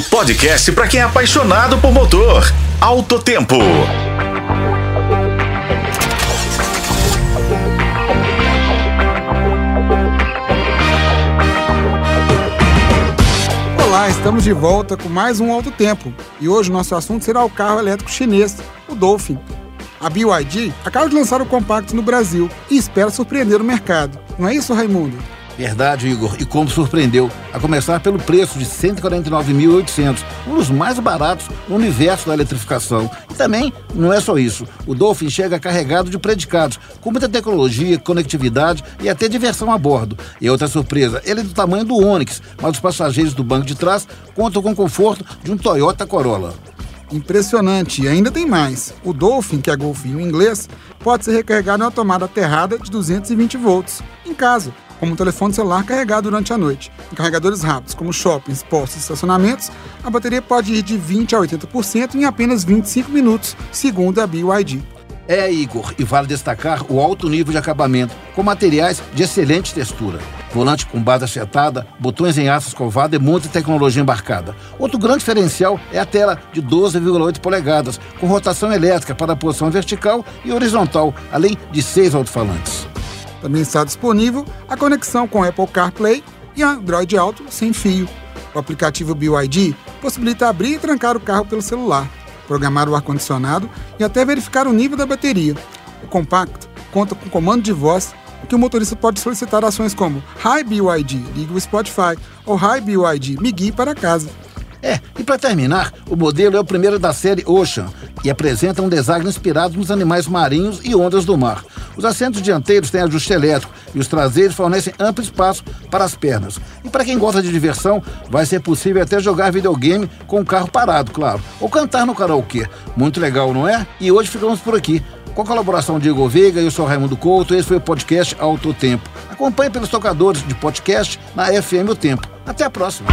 O podcast para quem é apaixonado por motor. Alto Tempo. Olá, estamos de volta com mais um Alto Tempo. E hoje nosso assunto será o carro elétrico chinês, o Dolphin. A BYD acaba de lançar o compacto no Brasil e espera surpreender o mercado. Não é isso, Raimundo? Verdade, Igor. E como surpreendeu, a começar pelo preço de 149.800, um dos mais baratos no universo da eletrificação. E também não é só isso. O Dolphin chega carregado de predicados, com muita tecnologia, conectividade e até diversão a bordo. E outra surpresa, ele é do tamanho do Onix, mas os passageiros do banco de trás contam com o conforto de um Toyota Corolla. Impressionante, e ainda tem mais. O Dolphin, que é golfinho em inglês, pode ser recarregado em uma tomada aterrada de 220 volts, em casa, como um telefone celular carregado durante a noite. Em carregadores rápidos, como shoppings, postos e estacionamentos, a bateria pode ir de 20 a 80% em apenas 25 minutos, segundo a BYD. É, Igor, e vale destacar o alto nível de acabamento, com materiais de excelente textura. Volante com base achetada, botões em aço escovado e muita tecnologia embarcada. Outro grande diferencial é a tela de 12,8 polegadas, com rotação elétrica para a posição vertical e horizontal, além de seis alto-falantes. Também está disponível a conexão com Apple CarPlay e Android Auto sem fio. O aplicativo BYD possibilita abrir e trancar o carro pelo celular, programar o ar-condicionado e até verificar o nível da bateria. O compacto conta com comando de voz que o motorista pode solicitar ações como Hi BYD, ligue o Spotify ou Hi BYD, me guie para casa. É, e para terminar, o modelo é o primeiro da série Ocean e apresenta um design inspirado nos animais marinhos e ondas do mar. Os assentos dianteiros têm ajuste elétrico e os traseiros fornecem amplo espaço para as pernas. E para quem gosta de diversão, vai ser possível até jogar videogame com o carro parado, claro, ou cantar no karaokê. Muito legal, não é? E hoje ficamos por aqui. Com a colaboração de Igor Veiga, eu sou Raimundo Couto, esse foi o podcast Alto Tempo. Acompanhe pelos tocadores de podcast na FM O Tempo. Até a próxima.